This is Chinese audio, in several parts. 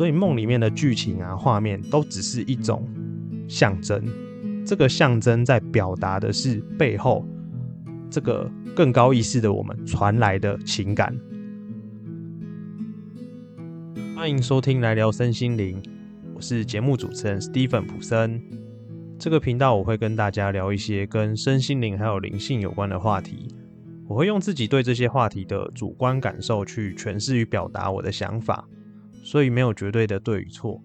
所以梦里面的剧情啊、画面都只是一种象征。这个象征在表达的是背后这个更高意识的我们传来的情感。欢迎收听来聊身心灵，我是节目主持人 Stephen 普森。这个频道我会跟大家聊一些跟身心灵还有灵性有关的话题。我会用自己对这些话题的主观感受去诠释与表达我的想法，所以没有绝对的对与错。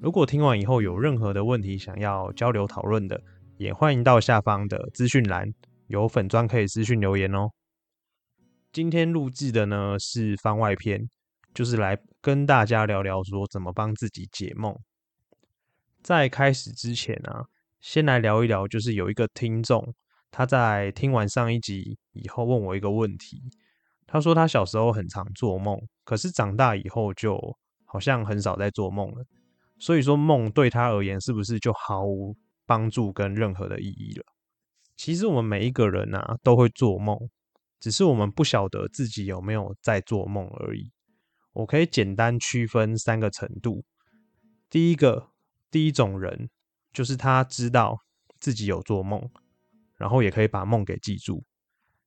如果听完以后有任何的问题想要交流讨论的，也欢迎到下方的资讯栏有粉砖可以私讯留言哦。今天录制的呢是番外篇，就是来跟大家聊聊说怎么帮自己解梦。在开始之前啊，先来聊一聊，就是有一个听众。他在听完上一集以后问我一个问题，他说他小时候很常做梦，可是长大以后就好像很少在做梦了。所以说梦对他而言是不是就毫无帮助跟任何的意义了？其实我们每一个人啊都会做梦，只是我们不晓得自己有没有在做梦而已。我可以简单区分三个程度。第一个，第一种人就是他知道自己有做梦。然后也可以把梦给记住，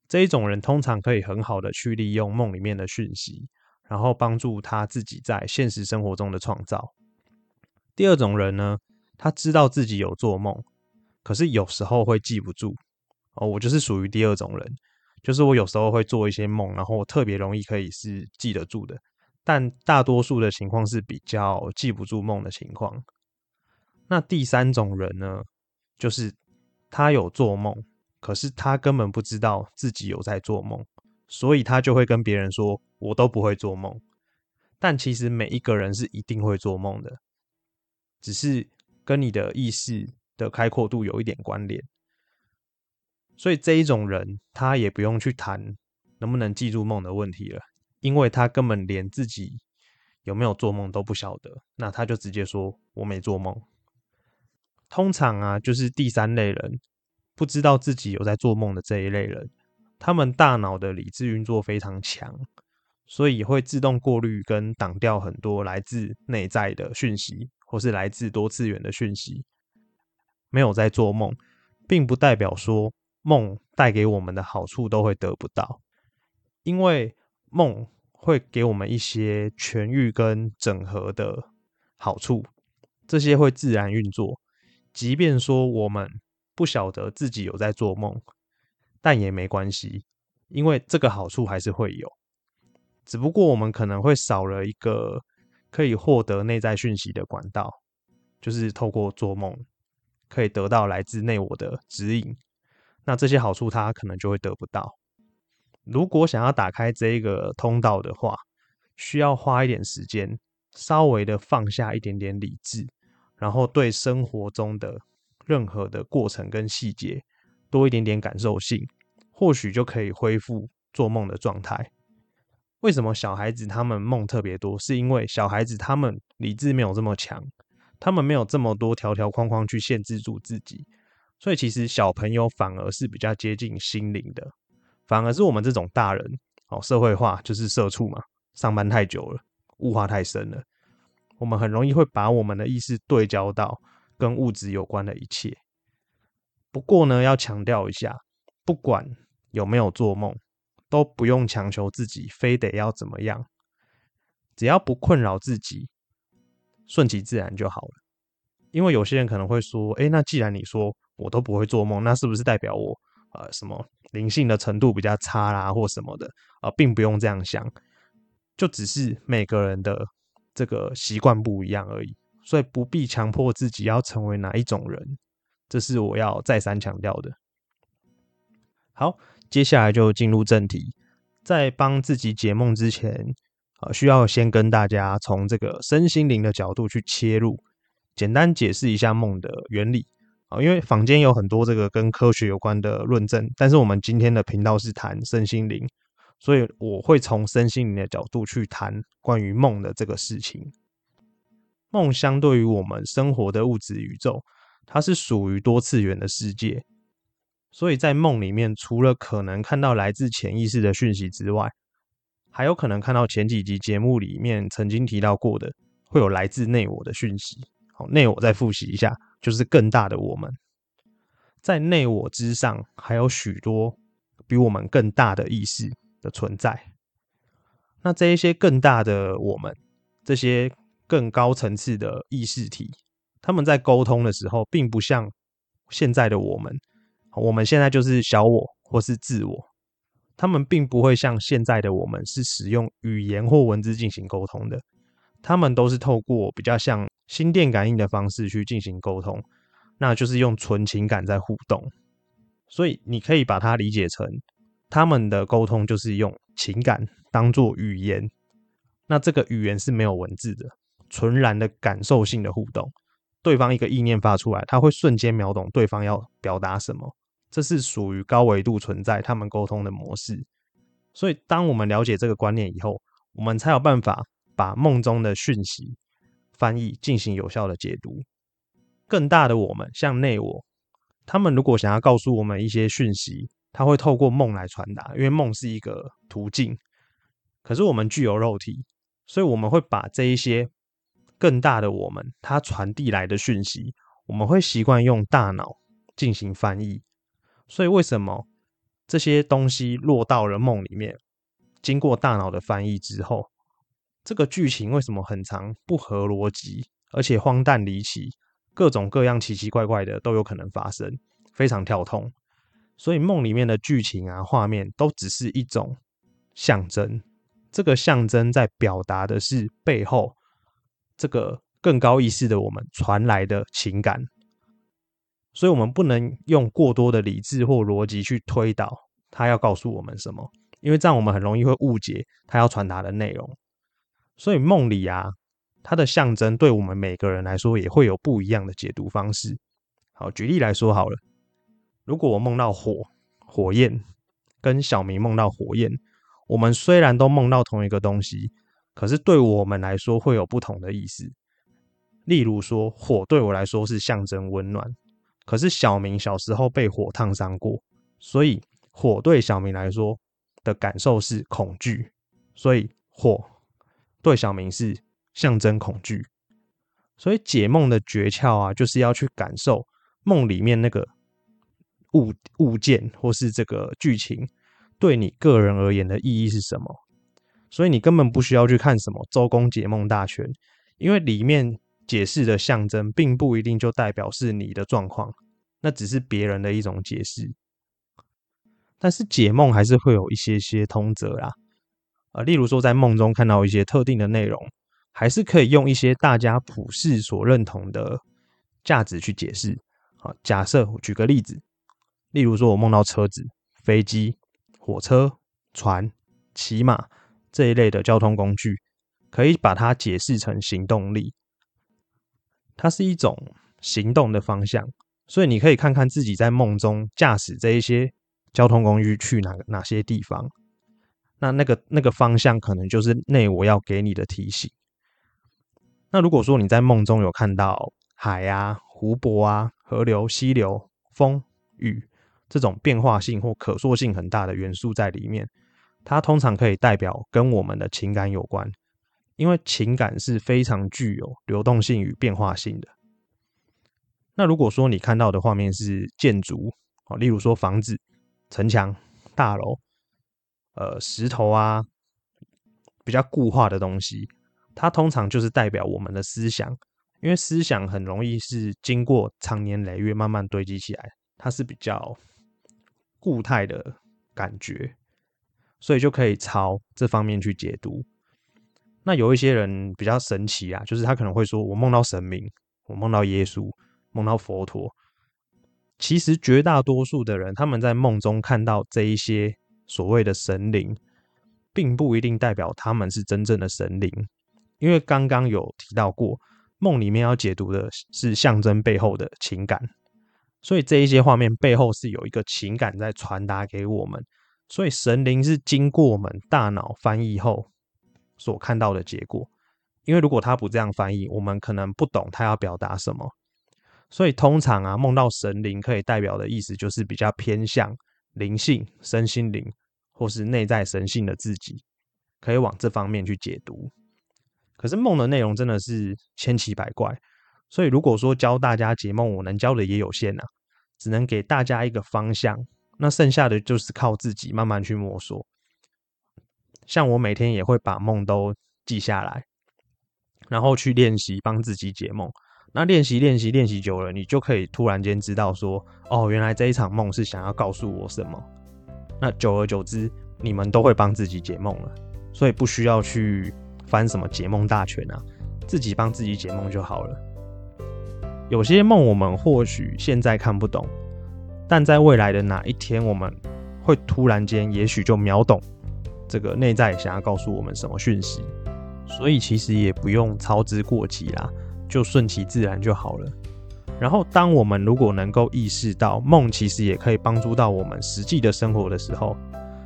这一种人通常可以很好的去利用梦里面的讯息，然后帮助他自己在现实生活中的创造。第二种人呢，他知道自己有做梦，可是有时候会记不住。哦，我就是属于第二种人，就是我有时候会做一些梦，然后我特别容易可以是记得住的，但大多数的情况是比较记不住梦的情况。那第三种人呢，就是。他有做梦，可是他根本不知道自己有在做梦，所以他就会跟别人说：“我都不会做梦。”但其实每一个人是一定会做梦的，只是跟你的意识的开阔度有一点关联。所以这一种人，他也不用去谈能不能记住梦的问题了，因为他根本连自己有没有做梦都不晓得，那他就直接说：“我没做梦。”通常啊，就是第三类人，不知道自己有在做梦的这一类人，他们大脑的理智运作非常强，所以会自动过滤跟挡掉很多来自内在的讯息，或是来自多次元的讯息。没有在做梦，并不代表说梦带给我们的好处都会得不到，因为梦会给我们一些痊愈跟整合的好处，这些会自然运作。即便说我们不晓得自己有在做梦，但也没关系，因为这个好处还是会有。只不过我们可能会少了一个可以获得内在讯息的管道，就是透过做梦可以得到来自内我的指引。那这些好处他可能就会得不到。如果想要打开这一个通道的话，需要花一点时间，稍微的放下一点点理智。然后对生活中的任何的过程跟细节多一点点感受性，或许就可以恢复做梦的状态。为什么小孩子他们梦特别多？是因为小孩子他们理智没有这么强，他们没有这么多条条框框去限制住自己，所以其实小朋友反而是比较接近心灵的，反而是我们这种大人哦，社会化就是社畜嘛，上班太久了，物化太深了。我们很容易会把我们的意识对焦到跟物质有关的一切。不过呢，要强调一下，不管有没有做梦，都不用强求自己非得要怎么样，只要不困扰自己，顺其自然就好了。因为有些人可能会说：“哎，那既然你说我都不会做梦，那是不是代表我呃什么灵性的程度比较差啦，或什么的？”啊，并不用这样想，就只是每个人的。这个习惯不一样而已，所以不必强迫自己要成为哪一种人，这是我要再三强调的。好，接下来就进入正题，在帮自己解梦之前，啊，需要先跟大家从这个身心灵的角度去切入，简单解释一下梦的原理啊，因为坊间有很多这个跟科学有关的论证，但是我们今天的频道是谈身心灵。所以我会从身心灵的角度去谈关于梦的这个事情。梦相对于我们生活的物质宇宙，它是属于多次元的世界。所以在梦里面，除了可能看到来自潜意识的讯息之外，还有可能看到前几集节目里面曾经提到过的会有来自内我的讯息。好，内我再复习一下，就是更大的我们，在内我之上还有许多比我们更大的意识的存在。那这一些更大的我们，这些更高层次的意识体，他们在沟通的时候，并不像现在的我们，我们现在就是小我或是自我，他们并不会像现在的我们是使用语言或文字进行沟通的，他们都是透过比较像心电感应的方式去进行沟通，那就是用纯情感在互动，所以你可以把它理解成，他们的沟通就是用情感。当做语言，那这个语言是没有文字的，纯然的感受性的互动。对方一个意念发出来，他会瞬间秒懂对方要表达什么，这是属于高维度存在他们沟通的模式。所以，当我们了解这个观念以后，我们才有办法把梦中的讯息翻译进行有效的解读。更大的我们，像内我，他们如果想要告诉我们一些讯息，他会透过梦来传达，因为梦是一个途径。可是我们具有肉体，所以我们会把这一些更大的我们，它传递来的讯息，我们会习惯用大脑进行翻译。所以为什么这些东西落到了梦里面，经过大脑的翻译之后，这个剧情为什么很长不合逻辑，而且荒诞离奇，各种各样奇奇怪怪的都有可能发生，非常跳通。所以梦里面的剧情啊、画面都只是一种象征。这个象征在表达的是背后这个更高意识的我们传来的情感，所以我们不能用过多的理智或逻辑去推导他要告诉我们什么，因为这样我们很容易会误解他要传达的内容。所以梦里啊，它的象征对我们每个人来说也会有不一样的解读方式。好，举例来说好了，如果我梦到火火焰，跟小明梦到火焰。我们虽然都梦到同一个东西，可是对我们来说会有不同的意思。例如说，火对我来说是象征温暖，可是小明小时候被火烫伤过，所以火对小明来说的感受是恐惧，所以火对小明是象征恐惧。所以解梦的诀窍啊，就是要去感受梦里面那个物物件或是这个剧情。对你个人而言的意义是什么？所以你根本不需要去看什么《周公解梦大全》，因为里面解释的象征并不一定就代表是你的状况，那只是别人的一种解释。但是解梦还是会有一些些通则啦，啊，例如说在梦中看到一些特定的内容，还是可以用一些大家普世所认同的价值去解释。好，假设我举个例子，例如说我梦到车子、飞机。火车、船、骑马这一类的交通工具，可以把它解释成行动力。它是一种行动的方向，所以你可以看看自己在梦中驾驶这一些交通工具去哪哪些地方。那那个那个方向可能就是内我要给你的提醒。那如果说你在梦中有看到海啊、湖泊啊、河流、溪流、风雨。这种变化性或可塑性很大的元素在里面，它通常可以代表跟我们的情感有关，因为情感是非常具有流动性与变化性的。那如果说你看到的画面是建筑，哦，例如说房子、城墙、大楼，呃，石头啊，比较固化的东西，它通常就是代表我们的思想，因为思想很容易是经过长年累月慢慢堆积起来，它是比较。固态的感觉，所以就可以朝这方面去解读。那有一些人比较神奇啊，就是他可能会说：“我梦到神明，我梦到耶稣，梦到佛陀。”其实绝大多数的人，他们在梦中看到这一些所谓的神灵，并不一定代表他们是真正的神灵，因为刚刚有提到过，梦里面要解读的是象征背后的情感。所以这一些画面背后是有一个情感在传达给我们，所以神灵是经过我们大脑翻译后所看到的结果。因为如果他不这样翻译，我们可能不懂他要表达什么。所以通常啊，梦到神灵可以代表的意思就是比较偏向灵性、身心灵或是内在神性的自己，可以往这方面去解读。可是梦的内容真的是千奇百怪，所以如果说教大家解梦，我能教的也有限呐，只能给大家一个方向，那剩下的就是靠自己慢慢去摸索。像我每天也会把梦都记下来，然后去练习帮自己解梦。那练习练习练习久了，你就可以突然间知道说，哦，原来这一场梦是想要告诉我什么。那久而久之，你们都会帮自己解梦了，所以不需要去翻什么解梦大全啊，自己帮自己解梦就好了。有些梦我们或许现在看不懂，但在未来的哪一天，我们会突然间，也许就秒懂这个内在想要告诉我们什么讯息。所以其实也不用操之过急啦。就顺其自然就好了。然后，当我们如果能够意识到梦其实也可以帮助到我们实际的生活的时候，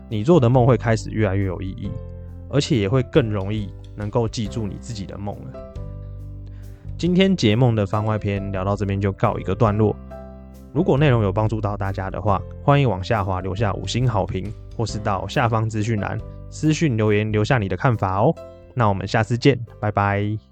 你做的梦会开始越来越有意义，而且也会更容易能够记住你自己的梦了。今天解梦的番外篇聊到这边就告一个段落。如果内容有帮助到大家的话，欢迎往下滑留下五星好评，或是到下方资讯栏私讯留言留下你的看法哦。那我们下次见，拜拜。